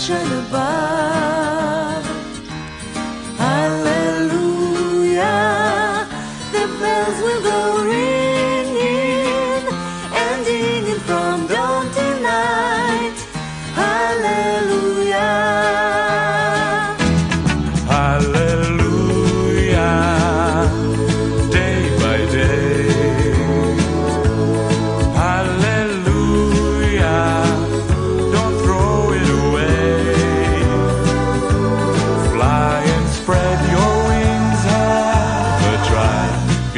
should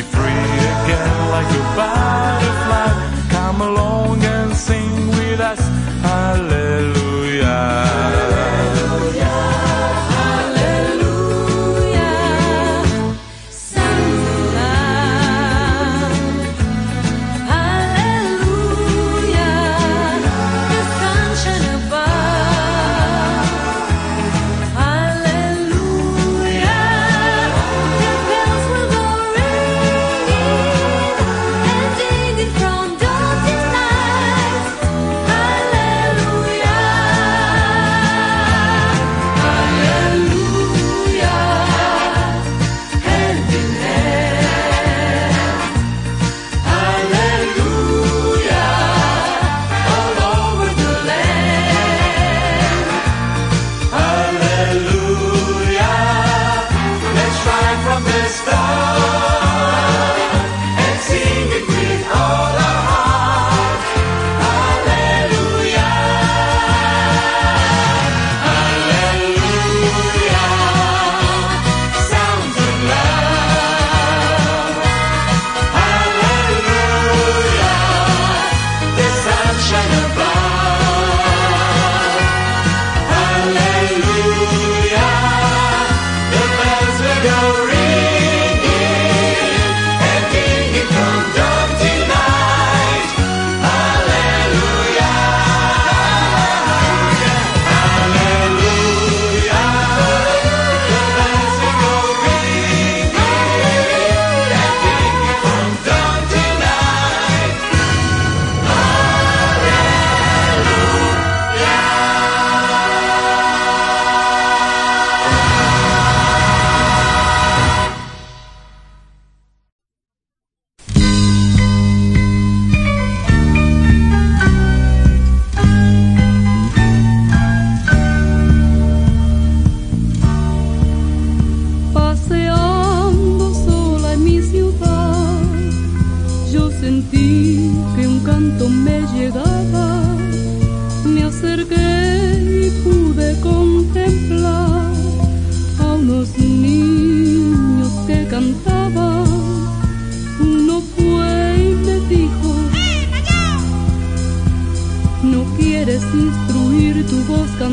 Be free again like a butterfly.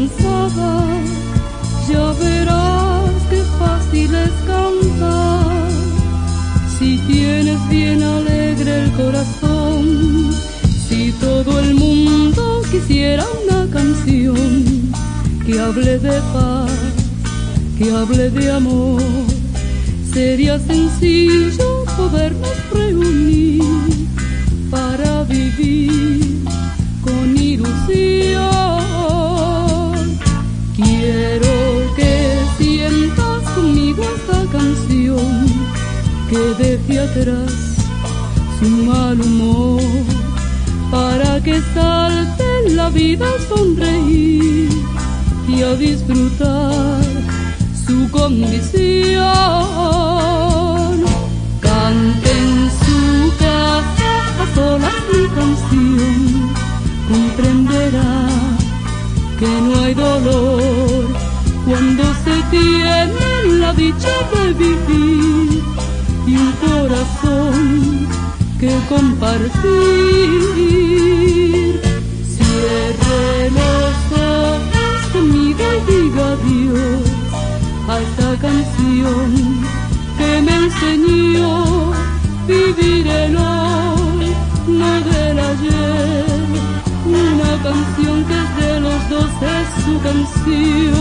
Cansada, ya verás que fácil es cantar. Si tienes bien alegre el corazón, si todo el mundo quisiera una canción que hable de paz, que hable de amor, sería sencillo podernos reunir para vivir con ilusión. Quiero que sientas conmigo esta canción que deje atrás su mal humor para que salte la vida a sonreír y a disfrutar su condición. Cante en su casa a solas mi canción, comprenderá que no hay dolor cuando se tiene la dicha de vivir y un corazón que compartir. Cierre los ojos conmigo y diga adiós a esta canción que me enseñó vivir el hoy, no del ayer. Una canción que de dos es su canción.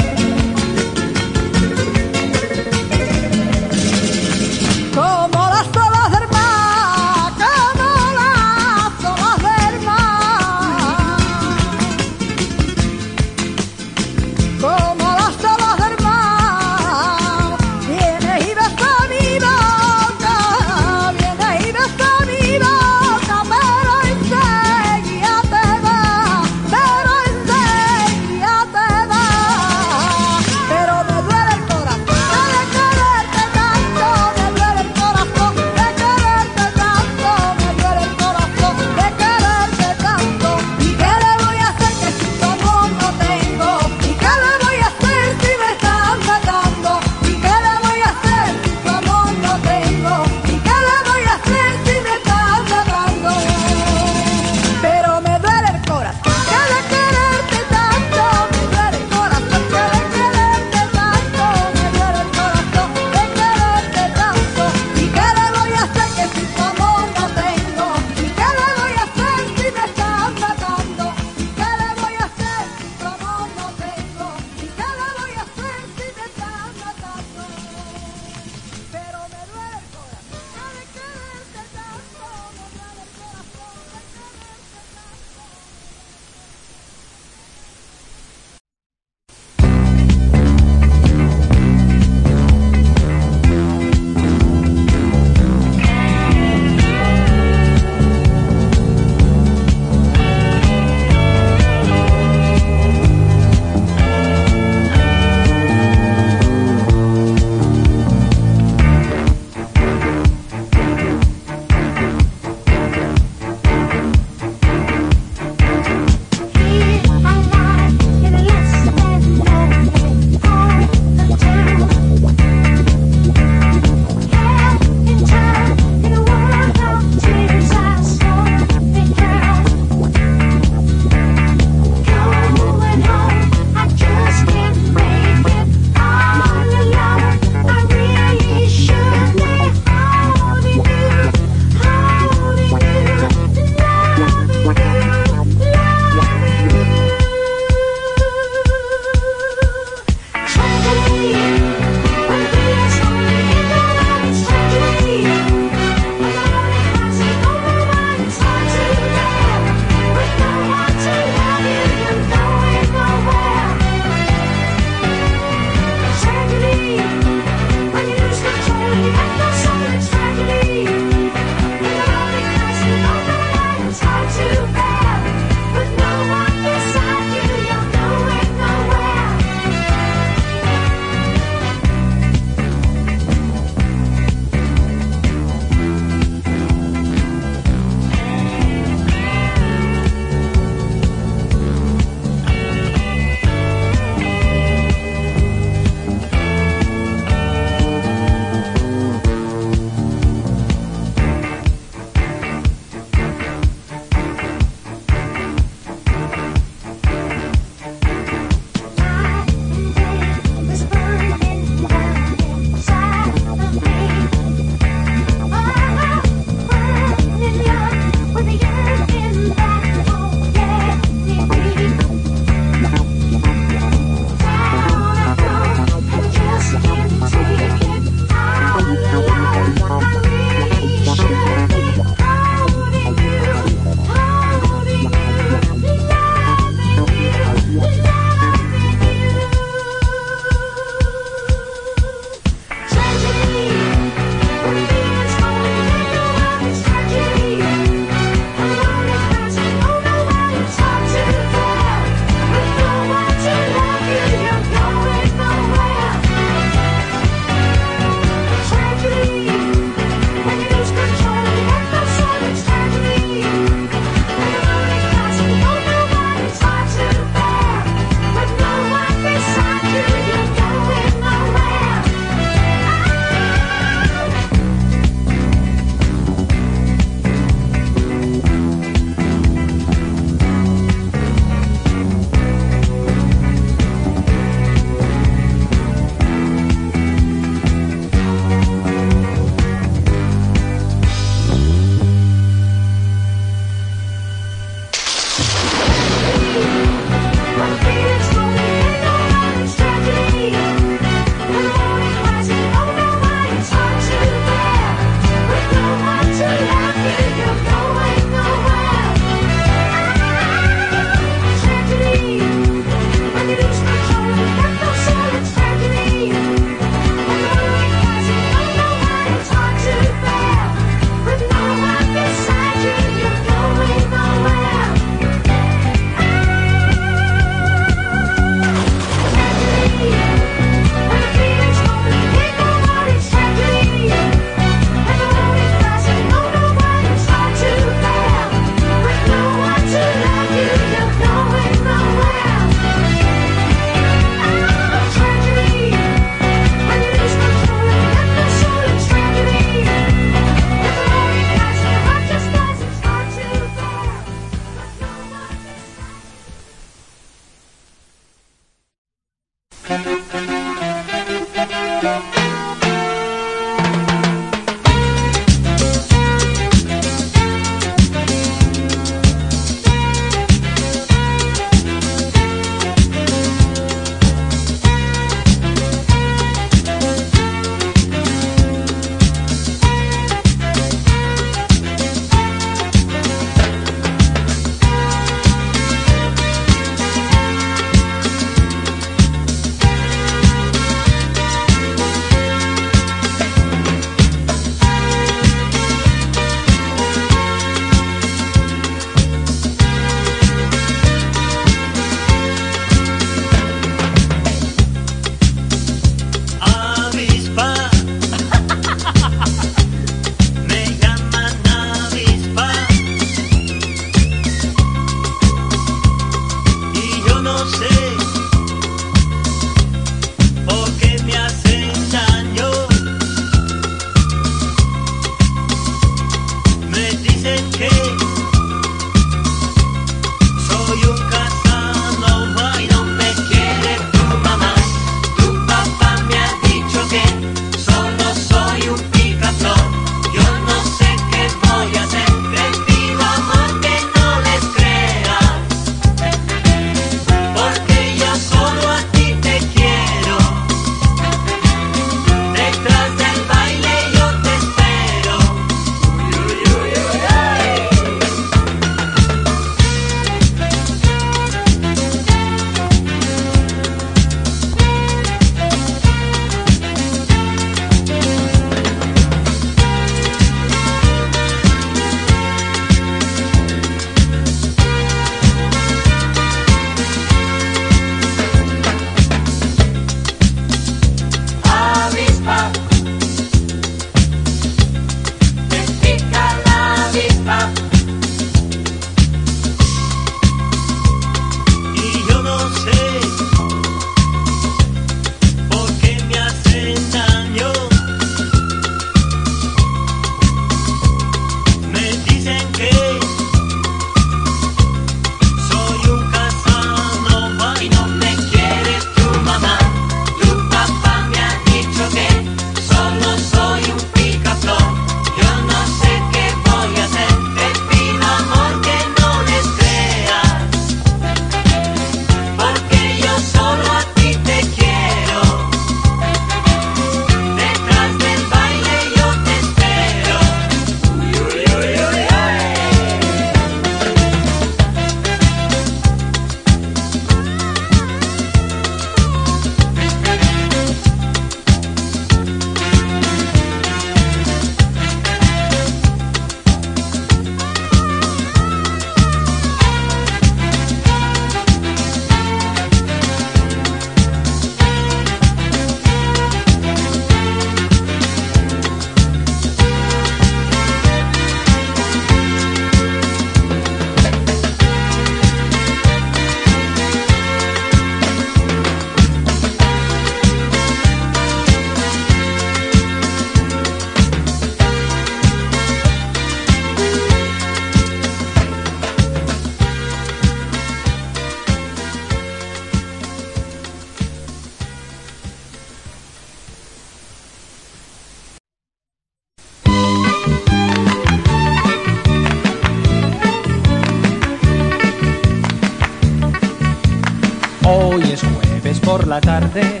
La tarde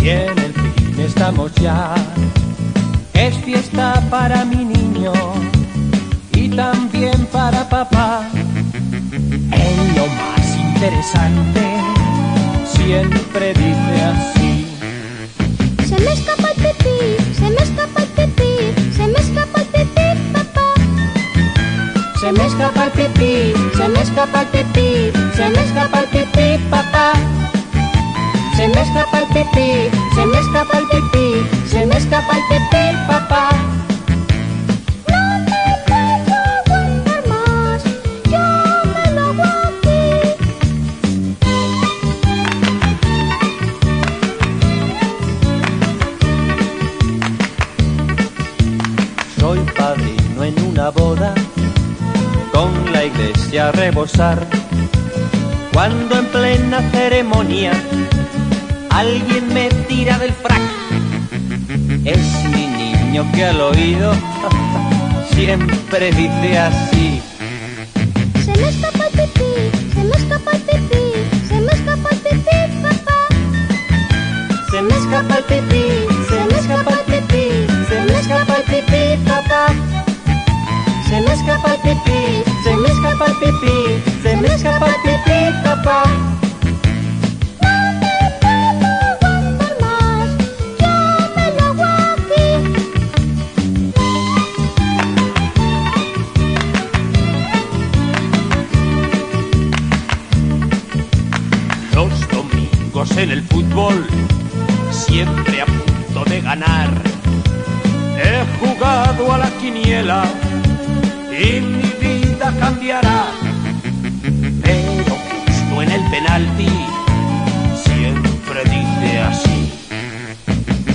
y en el fin estamos ya. Es fiesta para mi niño y también para papá. En lo más interesante siempre dice así. Se me escapa el pipí, se me escapa el pipí, se me escapa el pipí, papá. Se me escapa el pipí, se me escapa el pipí, se me escapa el pipí, papá. Se me escapa el pipí, se me escapa el pipí, se me escapa el pipí, papá. No me puedo aguantar más, yo me lo hago aquí. Soy padrino en una boda, con la iglesia a rebosar. Cuando en plena ceremonia alguien me tira del frac, es mi niño que al oído siempre dice así. Se me escapa el pipí, se me escapa el pipí, se me escapa el pipí, papá. Se me escapa el pipí, se me escapa el pipí, se me escapa el pipí, papá. Se me escapa el pipí, se me escapa el pipí, se me escapa el pipí, papá. En el fútbol, siempre a punto de ganar. He jugado a la quiniela y mi vida cambiará. Pero justo en el penalti, siempre dice así.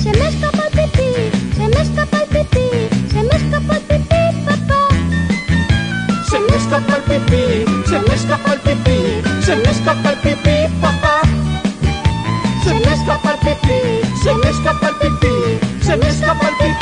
Se me escapa el pipí, se me escapa el pipí, se me escapa el pipí, papá. Se me escapa el pipí, se me escapa el pipí, se me escapa el pipí, papá.